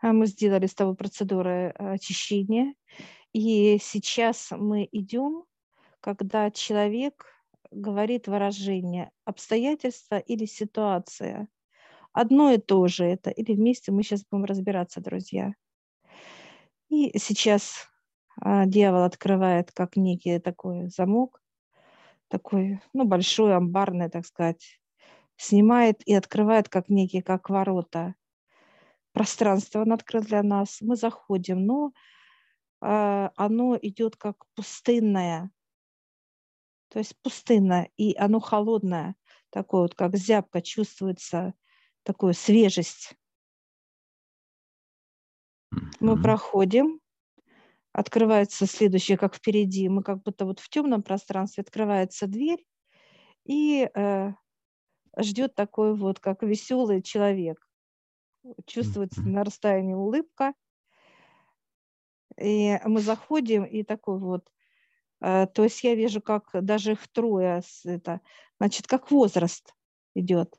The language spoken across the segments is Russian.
А Мы сделали с тобой процедуры э, очищения. И сейчас мы идем, когда человек говорит выражение обстоятельства или ситуация. Одно и то же это. Или вместе мы сейчас будем разбираться, друзья. И сейчас а, дьявол открывает как некий такой замок, такой, ну, большой, амбарный, так сказать, снимает и открывает как некие, как ворота. Пространство он открыл для нас. Мы заходим, но э, оно идет как пустынное, то есть пустынное, и оно холодное, такое вот, как зябко чувствуется, такую свежесть. Мы проходим, открывается следующее, как впереди, мы как будто вот в темном пространстве открывается дверь, и э, ждет такой вот, как веселый человек. Чувствуется на расстоянии улыбка. И мы заходим, и такой вот, э, то есть я вижу, как даже их трое, это, значит, как возраст идет.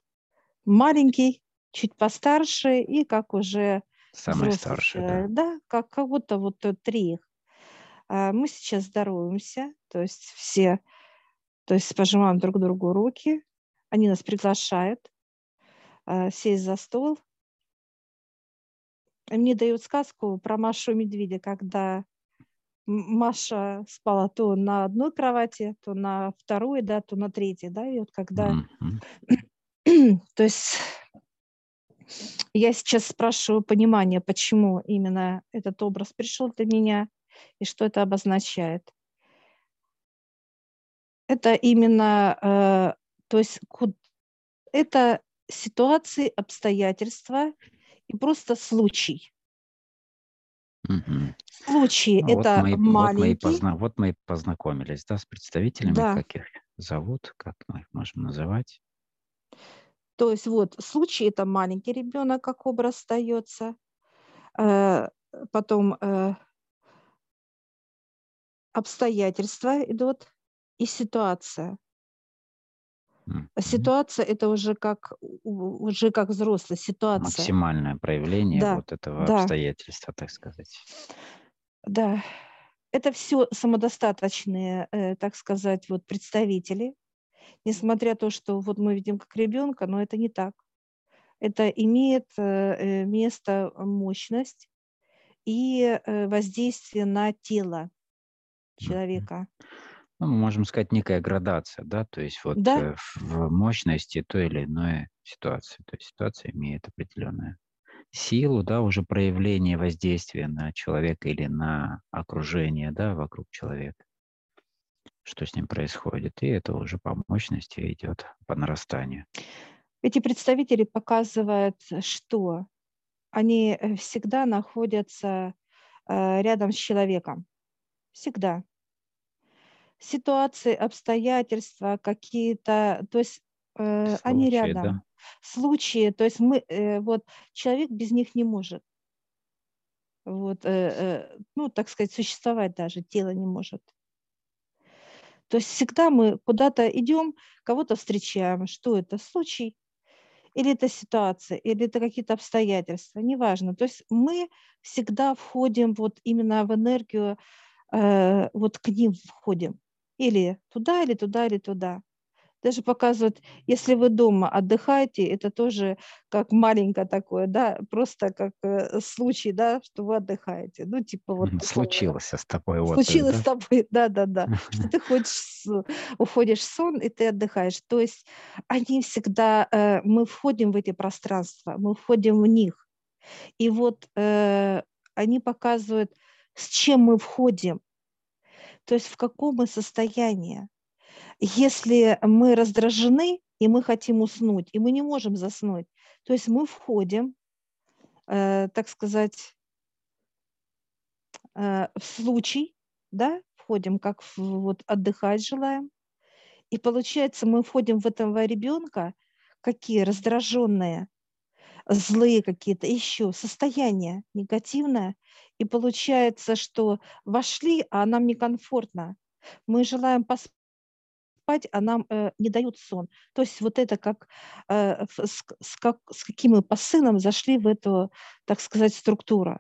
Маленький, чуть постарше, и как уже Самый старший, да. Да, как, как будто вот три их. А мы сейчас здороваемся, то есть все, то есть пожимаем друг другу руки, они нас приглашают а, сесть за стол. Мне дают сказку про Машу и медведя, когда Маша спала то на одной кровати, то на второй, да, то на третьей, да, и вот когда, mm-hmm. то есть я сейчас спрашиваю понимание, почему именно этот образ пришел для меня и что это обозначает. Это именно, э, то есть это ситуации, обстоятельства и просто случай. Угу. Случай ну, это вот мы, маленький. Вот мы, и позна... вот мы и познакомились, да, с представителями, да. как их зовут, как мы их можем называть. То есть вот случай это маленький ребенок, как образ остается. Э, потом э, обстоятельства идут и ситуация. Ситуация это уже как уже как взрослый ситуация. Максимальное проявление Да, вот этого да. обстоятельства, так сказать. Да, это все самодостаточные, э, так сказать, вот представители несмотря на то, что вот мы видим как ребенка, но это не так. Это имеет э, э, место мощность и э, воздействие на тело человека. Ну, мы можем сказать, некая градация, да, то есть вот Да. в мощности той или иной ситуации. То есть ситуация имеет определенную силу, да, уже проявление воздействия на человека или на окружение, да, вокруг человека что с ним происходит, и это уже по мощности идет по нарастанию. Эти представители показывают, что они э, всегда находятся э, рядом с человеком. Всегда. Ситуации, обстоятельства какие-то, то есть э, Случаи, они рядом. Да. Случаи, то есть мы, вот человек без них не может. Вот, ну, так сказать, существовать даже тело не может. То есть всегда мы куда-то идем, кого-то встречаем. Что это? Случай? Или это ситуация? Или это какие-то обстоятельства? Неважно. То есть мы всегда входим вот именно в энергию, э, вот к ним входим. Или туда, или туда, или туда даже показывают, если вы дома отдыхаете, это тоже как маленькое такое, да, просто как э, случай, да, что вы отдыхаете. Ну, типа вот... Случилось с тобой. Вот Случилось да? с тобой, да-да-да. Что ты ходишь, уходишь в сон, и ты отдыхаешь. То есть они всегда, э, мы входим в эти пространства, мы входим в них. И вот э, они показывают, с чем мы входим, то есть в каком мы состоянии. Если мы раздражены, и мы хотим уснуть, и мы не можем заснуть, то есть мы входим, э, так сказать, э, в случай, да, входим, как в, вот отдыхать желаем, и получается, мы входим в этого ребенка, какие? Раздраженные, злые какие-то, еще состояние негативное, и получается, что вошли, а нам некомфортно. Мы желаем поспать, спать, а нам э, не дают сон. То есть вот это как, э, с, с, как, с каким мы посылом зашли в эту, так сказать, структуру.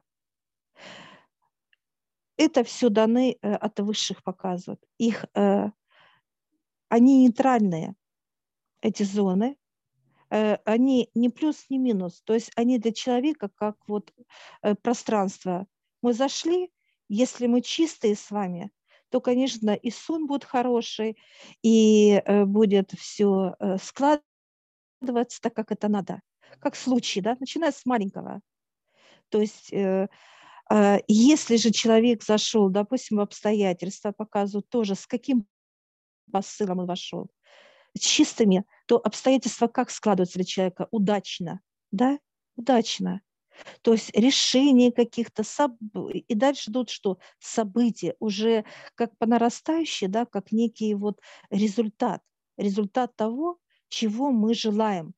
Это все даны э, от высших показывают. Их, э, они нейтральные, эти зоны, они не плюс, не минус. То есть они для человека как вот э, пространство. Мы зашли, если мы чистые с вами, то, конечно, и сон будет хороший, и э, будет все э, складываться так, как это надо. Как случай, да, начиная с маленького. То есть э, если же человек зашел, допустим, в обстоятельства, показывают тоже, с каким посылом он вошел, чистыми, то обстоятельства как складываются для человека? Удачно, да? Удачно. То есть решение каких-то событий. И дальше идут что? События уже как по нарастающей, да, как некий вот результат. Результат того, чего мы желаем.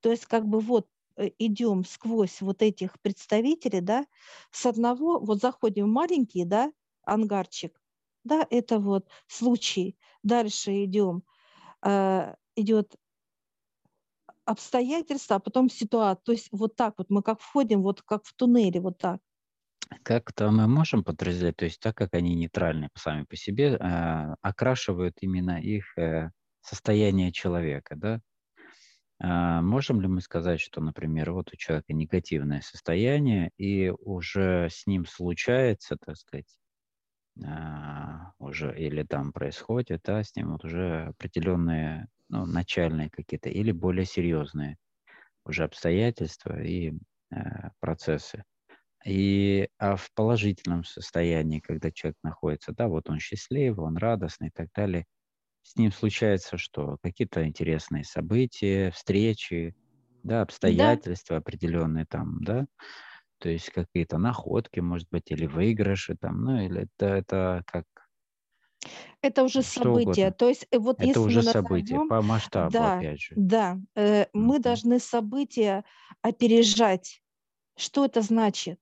То есть как бы вот э, идем сквозь вот этих представителей, да, с одного, вот заходим в маленький, да, ангарчик, да, это вот случай. Дальше идем, идет обстоятельства, а потом ситуация. То есть вот так вот мы как входим, вот как в туннеле, вот так. Как-то мы можем подразделять, то есть так как они нейтральны сами по себе, э, окрашивают именно их э, состояние человека, да? Э, можем ли мы сказать, что, например, вот у человека негативное состояние, и уже с ним случается, так сказать, уже или там происходит, да, с ним вот уже определенные ну, начальные какие-то или более серьезные уже обстоятельства и э, процессы. И а в положительном состоянии, когда человек находится, да, вот он счастливый, он радостный и так далее, с ним случается что? Какие-то интересные события, встречи, да, обстоятельства да. определенные там, да, то есть какие-то находки, может быть, или выигрыши там, ну, или это, это как это уже что событие. Угодно. То есть э, вот это если уже мы событие назовем, по масштабу, да, опять же. Да, э, мы должны события опережать. Что это значит?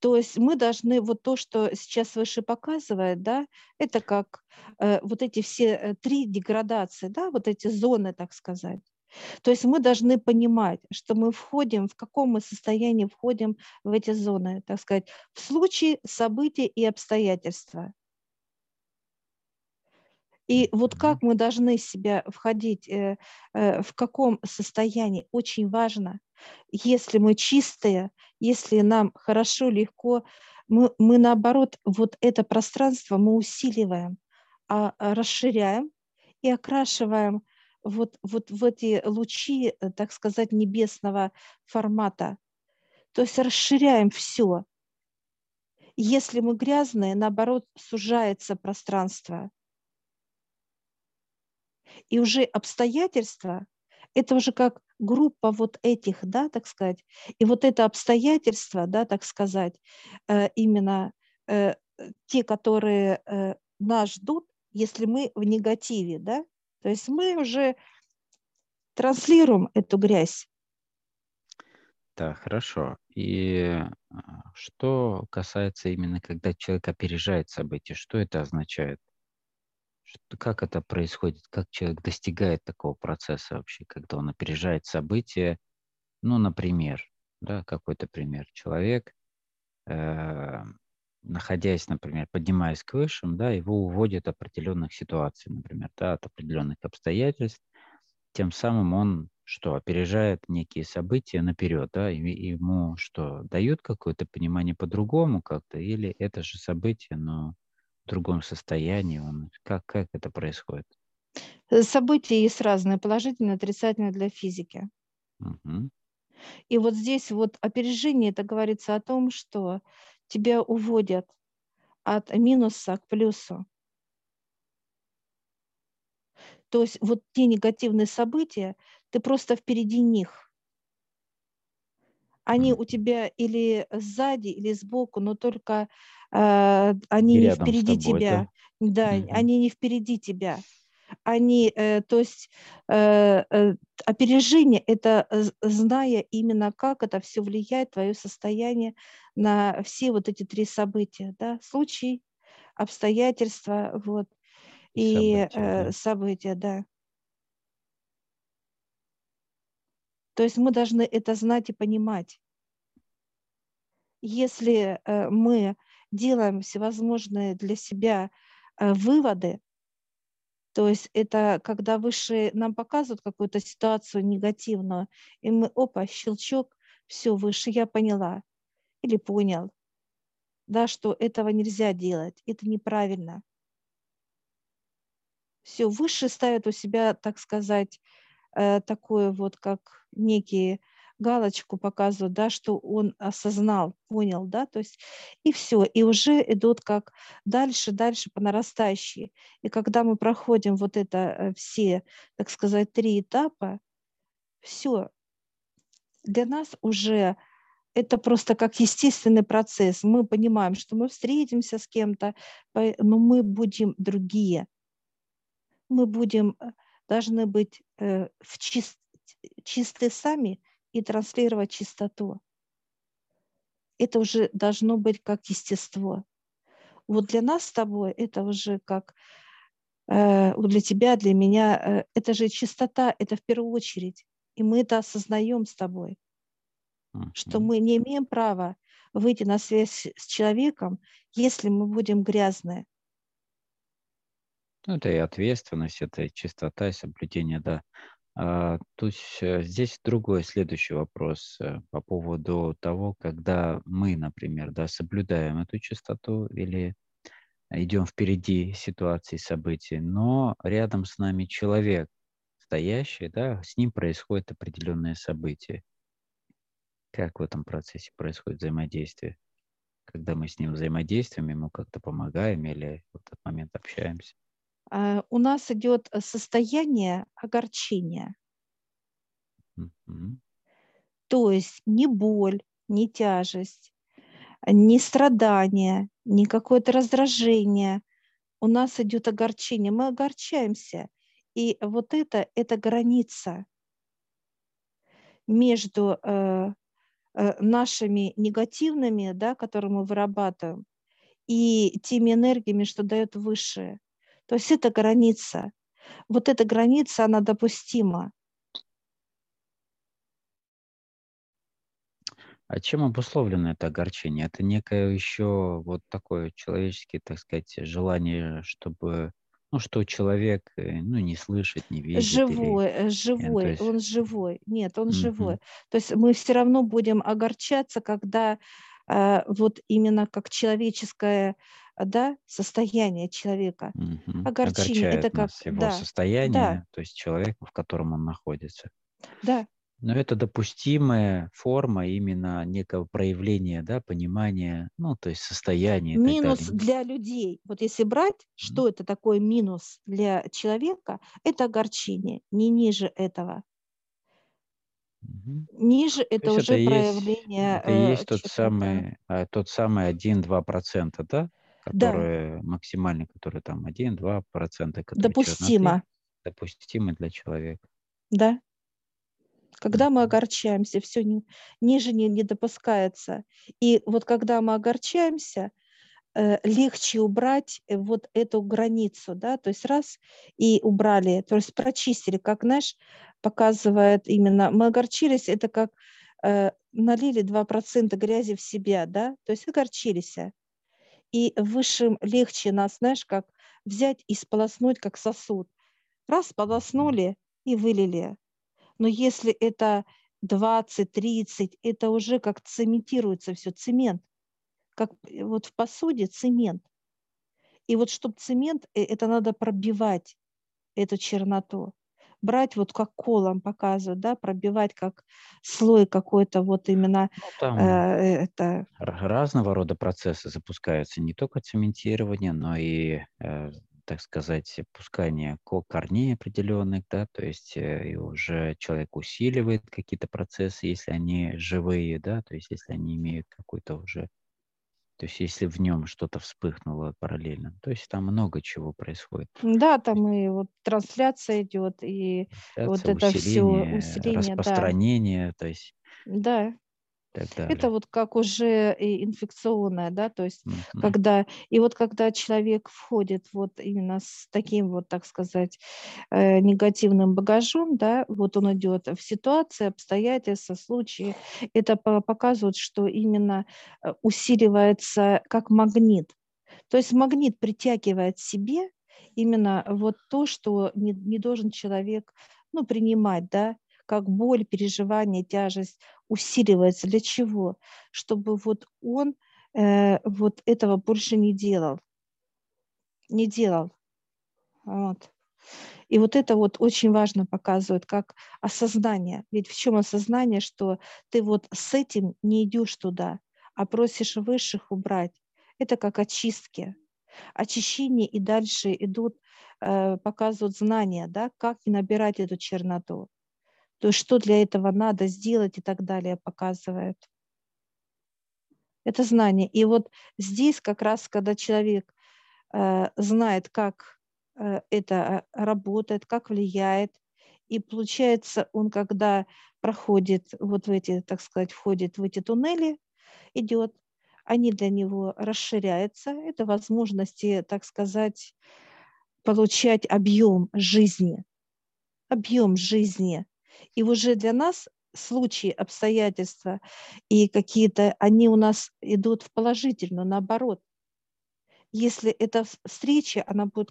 То есть мы должны вот то, что сейчас выше показывает, да, это как э, вот эти все э, три деградации, да, вот эти зоны, так сказать. То есть мы должны понимать, что мы входим, в каком мы состоянии входим в эти зоны, так сказать, в случае событий и обстоятельства. И вот как мы должны себя входить, э, э, в каком состоянии, очень важно. Если мы чистые, если нам хорошо, легко, мы, мы наоборот, вот это пространство мы усиливаем, а, а расширяем и окрашиваем вот, вот в эти лучи, э, так сказать, небесного формата. То есть расширяем все. Если мы грязные, наоборот, сужается пространство. И уже обстоятельства, это уже как группа вот этих, да, так сказать. И вот это обстоятельство, да, так сказать, э, именно э, те, которые нас ждут, если мы в негативе, да, то есть мы уже транслируем эту грязь. Да, хорошо. И а, что касается именно, когда человек опережает события, что это означает? Как это происходит? Как человек достигает такого процесса вообще, когда он опережает события? Ну, например, да, какой-то пример. Человек, э, находясь, например, поднимаясь к высшим, да, его уводят определенных ситуаций, например, да, от определенных обстоятельств, тем самым он что, опережает некие события наперед, да, и ему что, дают какое-то понимание по-другому как-то, или это же событие, но в другом состоянии, он, как, как это происходит? Э, события есть разные, положительные, отрицательные для физики. Угу. И вот здесь вот опережение, это говорится о том, что тебя уводят от минуса к плюсу. То есть вот те негативные события, ты просто впереди них. Они у тебя или сзади, или сбоку, но только э, они не впереди тобой, тебя. Да, да угу. они не впереди тебя они, э, то есть э, э, опережение – это зная именно, как это все влияет, твое состояние на все вот эти три события, да, случай, обстоятельства, вот. и события, да. события, да. То есть мы должны это знать и понимать. Если мы делаем всевозможные для себя выводы, то есть это когда выше нам показывают какую-то ситуацию негативную, и мы, опа, щелчок, все, выше я поняла или понял, да, что этого нельзя делать, это неправильно. Все, выше ставят у себя, так сказать, э, такое вот, как некие галочку показывают, да, что он осознал, понял, да, то есть и все, и уже идут как дальше, дальше по нарастающей. И когда мы проходим вот это э, все, так сказать, три этапа, все, для нас уже это просто как естественный процесс. Мы понимаем, что мы встретимся с кем-то, но мы будем другие. Мы будем, э, должны быть э, в чист, чисты сами и транслировать чистоту. Это уже должно быть как естество. Вот для нас с тобой это уже как э, для тебя, для меня, э, это же чистота, это в первую очередь. И мы это осознаем с тобой, mm-hmm. что мы не имеем права выйти на связь с человеком, если мы будем грязные. Ну, это и ответственность, это и чистота, и соблюдение, да, то есть э, здесь другой следующий вопрос э, по поводу того, когда мы, например, да, соблюдаем эту чистоту или идем впереди ситуации, событий, но рядом с нами человек стоящий, да, с ним происходит определенное событие. Как в этом процессе происходит взаимодействие? Когда мы с ним взаимодействуем, ему как-то помогаем или в этот момент общаемся? А, у нас идет э, состояние огорчения. Mm-hmm. То есть не боль, не тяжесть, не страдание, не какое-то раздражение. У нас идет огорчение. Мы огорчаемся. И вот это, это граница между э, э, нашими негативными, да, которые мы вырабатываем, и теми энергиями, что дает высшее. То есть это граница. Вот эта граница, она допустима. А чем обусловлено это огорчение? Это некое еще вот такое человеческое, так сказать, желание, чтобы, ну, что человек, э, ну, не слышит, не видит. Живой, или... Э, живой, есть... он живой. Нет, он mm-hmm. живой. То есть мы все равно будем огорчаться, когда э, вот именно как человеческое да, состояние человека. Угу. Огорчение Огорчает это как его да, состояние, да. то есть человек, в котором он находится. Да. Но это допустимая форма именно некого проявления, да, понимания, ну, то есть состояния. Минус для людей. Вот если брать, mm что это такое минус для человека, это огорчение, не ниже этого. Угу. Ниже это уже это проявление. Есть, это э, есть тот самый, э, тот самый 1-2%, да? Которые да. максимальные, которые там 1-2%, которые допустимо. допустимы для человека. Да. Когда мы огорчаемся, все ни, ниже не, не допускается. И вот когда мы огорчаемся, э, легче убрать э, вот эту границу, да, то есть раз и убрали, то есть прочистили, как, знаешь, показывает именно, мы огорчились, это как э, налили 2% грязи в себя, да, то есть огорчились и высшим легче нас, знаешь, как взять и сполоснуть, как сосуд. Раз сполоснули и вылили. Но если это 20-30, это уже как цементируется все, цемент. Как э, вот в посуде цемент. И вот чтобы цемент, э, это надо пробивать эту черноту брать вот как колом показывают, да, пробивать как слой какой-то вот именно ну, там э, это. Разного рода процессы запускаются, не только цементирование, но и э, так сказать, пускание корней определенных, да, то есть э, и уже человек усиливает какие-то процессы, если они живые, да, то есть если они имеют какой-то уже то есть если в нем что-то вспыхнуло параллельно. То есть там много чего происходит. Да, там и вот трансляция идет, и трансляция, вот это все усиление. Распространение, да. то есть. Да. Это вот как уже инфекционное, да, то есть mm-hmm. когда, и вот когда человек входит вот именно с таким вот, так сказать, э, негативным багажом, да, вот он идет в ситуации, обстоятельства, случаи, это показывает, что именно э, усиливается как магнит. То есть магнит притягивает себе именно вот то, что не, не должен человек ну, принимать, да, как боль, переживание, тяжесть усиливается. Для чего? Чтобы вот он э, вот этого больше не делал. Не делал. Вот. И вот это вот очень важно показывает, как осознание. Ведь в чем осознание, что ты вот с этим не идешь туда, а просишь высших убрать. Это как очистки. Очищение и дальше идут, э, показывают знания, да, как набирать эту черноту то есть что для этого надо сделать и так далее показывает. Это знание. И вот здесь как раз, когда человек э, знает, как э, это э, работает, как влияет, и получается, он когда проходит вот в эти, так сказать, входит в эти туннели, идет, они для него расширяются. Это возможности, так сказать, получать объем жизни, объем жизни, и уже для нас случаи, обстоятельства и какие-то, они у нас идут в положительную, наоборот. Если эта встреча, она будет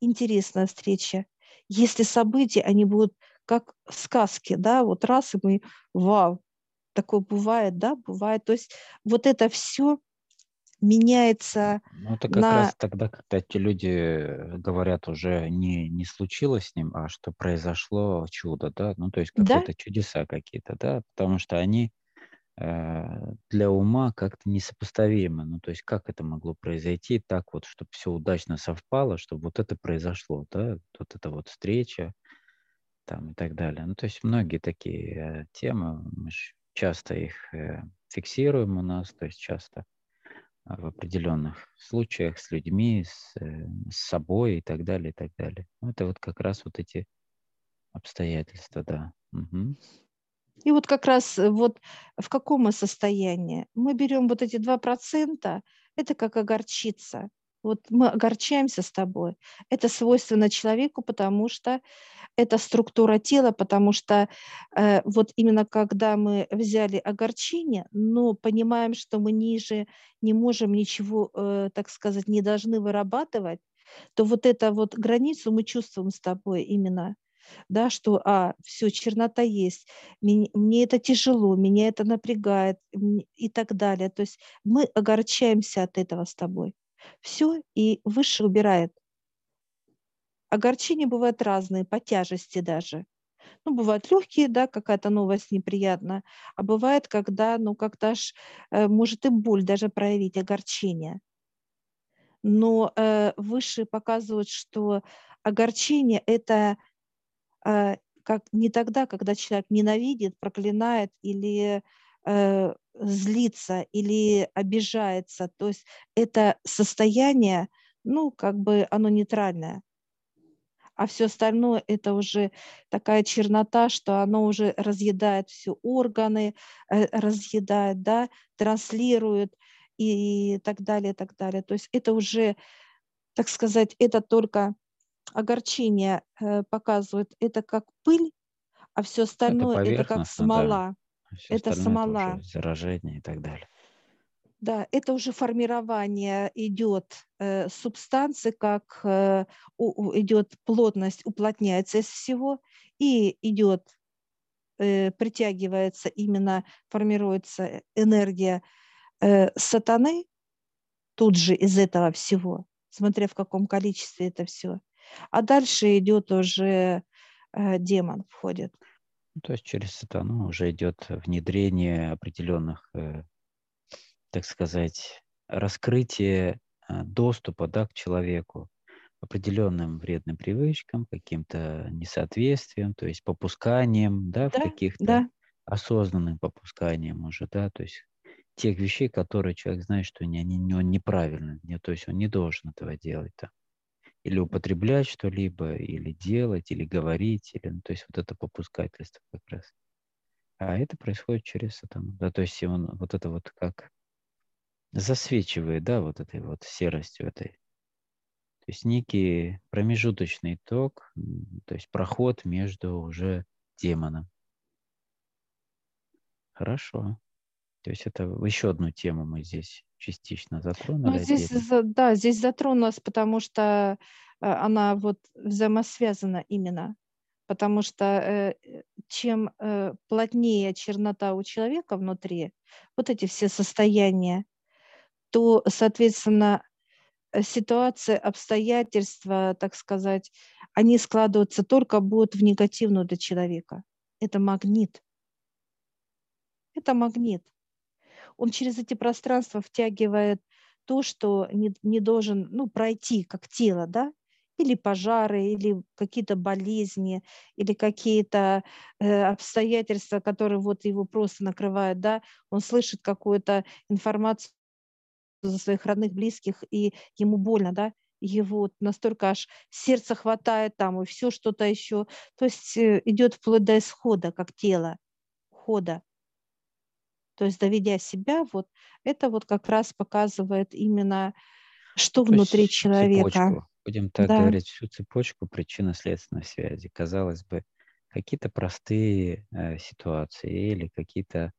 интересная встреча. Если события, они будут как сказки, да, вот раз и мы, вау, такое бывает, да, бывает. То есть вот это все меняется Ну, это как раз тогда, когда эти люди говорят уже не, не случилось с ним, а что произошло чудо, да, ну, то есть Да, какие-то чудеса какие-то, да, потому что они э, для ума как-то несопоставимы, ну, то есть как это могло произойти так вот, чтобы все удачно совпало, чтобы вот это произошло, да, вот эта вот встреча там и так далее. Ну, то есть многие такие э, темы, мы часто их э, фиксируем у нас, то есть часто в определенных случаях с людьми, с, э, с собой и так далее, и так далее. Ну, это вот как раз вот эти обстоятельства, да. Угу. И вот как раз э, вот в каком мы состоянии? Мы берем вот эти 2%, это как огорчиться. Вот мы огорчаемся с тобой. Это свойственно человеку, потому что это структура тела, потому что э, вот именно когда мы взяли огорчение, но понимаем, что мы ниже не можем ничего, э, так сказать, не должны вырабатывать, то вот эту вот границу мы чувствуем с тобой именно, да, что, а, все, чернота есть, мне, мне это тяжело, меня это напрягает и так далее. То есть мы огорчаемся от этого с тобой. Все, и выше убирает. Огорчения бывают разные, по тяжести даже. Ну, бывают легкие, да, какая-то новость неприятная, а бывает, когда, ну, как-то аж э, может и боль даже проявить, огорчение. Но э, выше показывают, что огорчение – это э, как не тогда, когда человек ненавидит, проклинает или э, злится, или обижается. То есть это состояние, ну, как бы оно нейтральное а все остальное это уже такая чернота, что оно уже разъедает все органы, э, разъедает, да, транслирует и так далее, и так далее. То есть это уже, так сказать, это только огорчение э, показывает, это как пыль, а все остальное это, это как смола. Да. А это смола. Это заражение и так далее. Да, это уже формирование идет э, субстанции, как э, у, идет плотность, уплотняется из всего, и идет, э, притягивается именно, формируется энергия э, сатаны тут же из этого всего, смотря в каком количестве это все. А дальше идет уже э, демон входит. Ну, то есть через сатану уже идет внедрение определенных э, так сказать, раскрытие а, доступа да, к человеку определенным вредным привычкам, каким-то несоответствием, то есть попусканием, да, да в каких-то да. осознанным попусканием уже, да, то есть тех вещей, которые человек знает, что они, они, он неправильно, не, то есть он не должен этого делать, да. Или употреблять что-либо, или делать, или говорить, или, ну, то есть вот это попускательство как раз. А это происходит через сатану. Да, то есть он вот это вот как засвечивает, да, вот этой вот серостью этой. То есть некий промежуточный ток, то есть проход между уже демоном. Хорошо. То есть это еще одну тему мы здесь частично затронули. Ну, здесь, да, здесь затронулась, потому что э, она вот взаимосвязана именно. Потому что э, чем э, плотнее чернота у человека внутри, вот эти все состояния, то, соответственно, ситуация, обстоятельства, так сказать, они складываются только будут в негативную для человека. Это магнит. Это магнит. Он через эти пространства втягивает то, что не, не должен ну, пройти как тело, да, или пожары, или какие-то болезни, или какие-то э, обстоятельства, которые вот его просто накрывают, да, он слышит какую-то информацию за своих родных, близких, и ему больно, да, его настолько аж сердце хватает там, и все что-то еще. То есть э, идет вплоть до исхода, как тело, ухода. То есть доведя себя, вот это вот как раз показывает именно, что То внутри человека. Цепочку. Будем так да. говорить, всю цепочку причинно-следственной связи. Казалось бы, какие-то простые э, ситуации или какие-то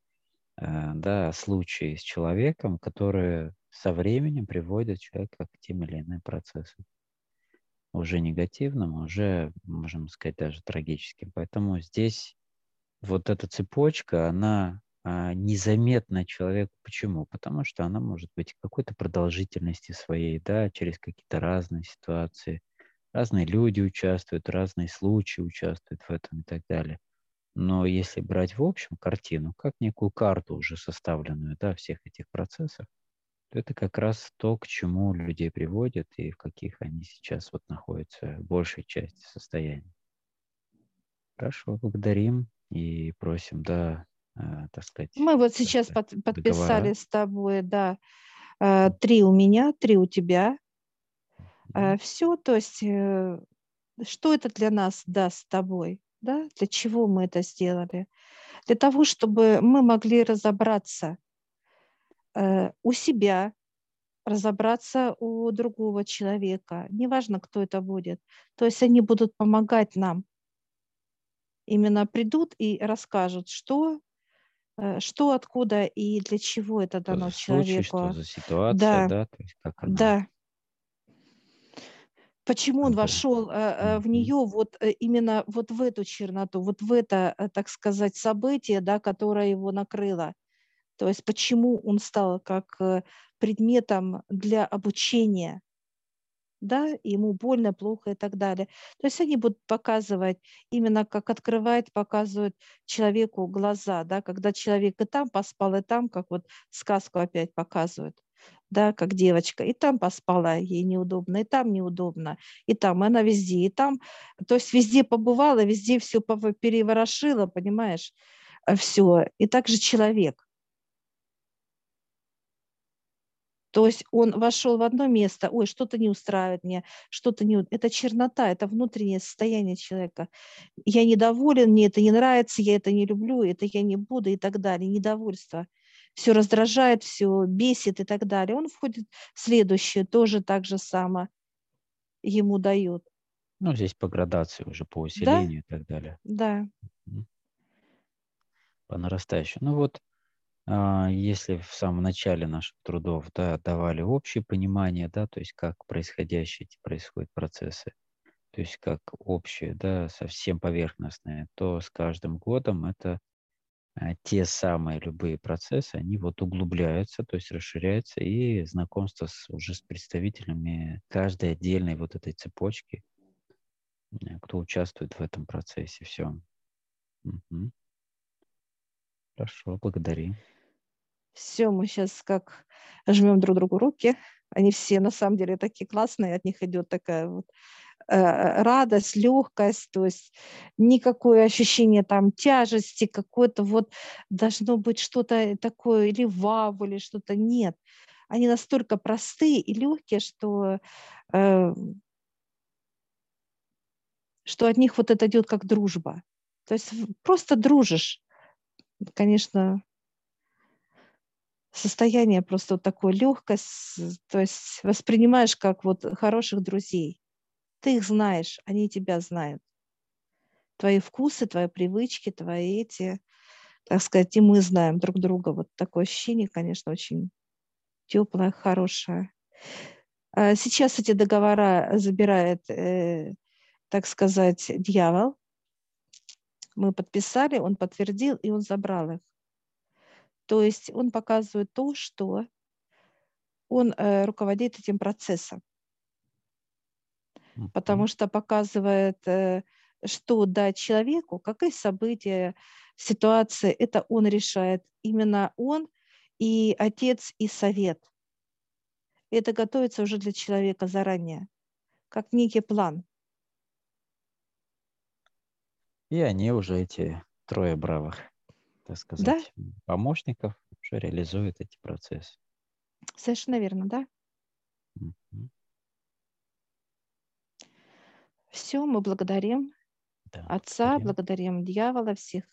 э, да, случаи с человеком, которые со временем приводят человека к тем или иным процессам. Уже негативным, уже, можем сказать, даже трагическим. Поэтому здесь вот эта цепочка, она незаметна человеку. Почему? Потому что она может быть какой-то продолжительности своей, да, через какие-то разные ситуации. Разные люди участвуют, разные случаи участвуют в этом и так далее. Но если брать в общем картину, как некую карту уже составленную, да, всех этих процессов, то это как раз то, к чему людей приводят и в каких они сейчас вот находятся в большей части состояния. Хорошо, благодарим и просим, да, так сказать. Мы вот сейчас под, подписали договора. с тобой, да, э, три у меня, три у тебя. Mm-hmm. Все, то есть, э, что это для нас даст с тобой, да, для чего мы это сделали? Для того, чтобы мы могли разобраться у себя, разобраться у другого человека, неважно, кто это будет. То есть они будут помогать нам. Именно придут и расскажут, что Э, что, откуда и для чего это дано что за случай, человеку. Что за ситуация, да, да, то есть как она... Да. Почему он вошел э, в нее вот э, именно вот в эту черноту, вот в это, так сказать, событие, да, которое его накрыло. То есть почему он стал как предметом для обучения да, ему больно, плохо и так далее. То есть они будут показывать, именно как открывает, показывают человеку глаза, да, когда человек и там поспал, и там, как вот сказку опять показывают, да, как девочка, и там поспала, ей неудобно, и там неудобно, и там, и она везде, и там, то есть везде побывала, везде все переворошила, понимаешь, э, все. И также человек. То есть он вошел в одно место, ой, что-то не устраивает меня, что-то не... Это чернота, это внутреннее состояние человека. Я недоволен, мне это не нравится, я это не люблю, это я не буду и так далее. Недовольство. Все раздражает, все бесит и так далее. Он входит в следующее, тоже так же само ему дают. Ну, здесь по градации уже, по усилению да? и так далее. Да. По нарастающей. Ну вот, если в самом начале наших трудов да, давали общее понимание, да, то есть как происходящие эти происходят процессы, то есть как общее, да, совсем поверхностное, то с каждым годом это а, те самые любые процессы, они вот углубляются, то есть расширяются, и знакомство с, уже с представителями каждой отдельной вот этой цепочки, э, кто участвует в этом процессе, все. Угу. Хорошо, благодарю. Все, мы сейчас как жмем друг другу руки. Они все на самом деле такие классные, от них идет такая вот э, радость, легкость, то есть никакое ощущение там тяжести, какое-то вот должно быть что-то такое или вау, или что-то нет. Они настолько простые и легкие, что, э, что от них вот это идет как дружба. То есть просто дружишь, конечно, состояние просто вот такое легкость, то есть воспринимаешь как вот хороших друзей. Ты их знаешь, они тебя знают. Твои вкусы, твои привычки, твои эти, так сказать, и мы знаем друг друга. Вот такое ощущение, конечно, очень теплое, хорошее. А сейчас эти договора забирает, э, так сказать, дьявол. Мы подписали, он подтвердил, и он забрал их. То есть он показывает то, что он э, руководит этим процессом. Потому что показывает, э, что дать человеку, какие события, ситуации, это он решает. Именно он и отец, и совет – это готовится уже для человека заранее, как некий план. И они уже, эти трое бравых, так сказать, да? помощников, уже реализуют эти процессы. Совершенно верно, да? Угу. Все, мы благодарим да, Отца, благодарим. благодарим дьявола, всех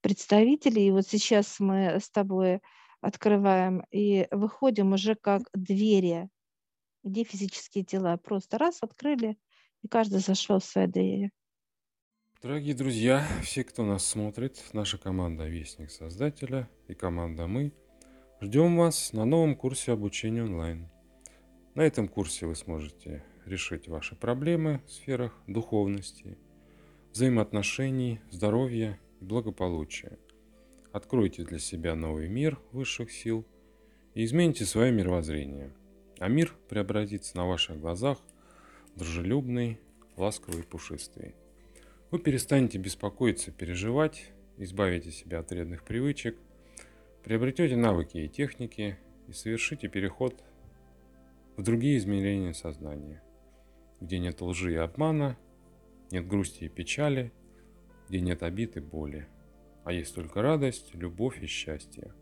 представителей. И вот сейчас мы с тобой открываем и выходим уже как двери, где физические тела. Просто раз открыли, и каждый зашел в свои двери. Дорогие друзья, все, кто нас смотрит, наша команда Вестник Создателя и команда Мы, ждем вас на новом курсе обучения онлайн. На этом курсе вы сможете решить ваши проблемы в сферах духовности, взаимоотношений, здоровья и благополучия. Откройте для себя новый мир высших сил и измените свое мировоззрение. А мир преобразится на ваших глазах дружелюбный, ласковый, пушистый. Вы перестанете беспокоиться, переживать, избавите себя от вредных привычек, приобретете навыки и техники и совершите переход в другие измерения сознания, где нет лжи и обмана, нет грусти и печали, где нет обид и боли – а есть только радость, любовь и счастье.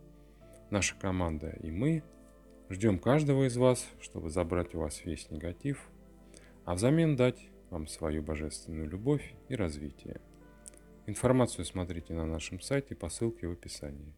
Наша команда и мы ждем каждого из вас, чтобы забрать у вас весь негатив, а взамен дать вам свою божественную любовь и развитие. Информацию смотрите на нашем сайте по ссылке в описании.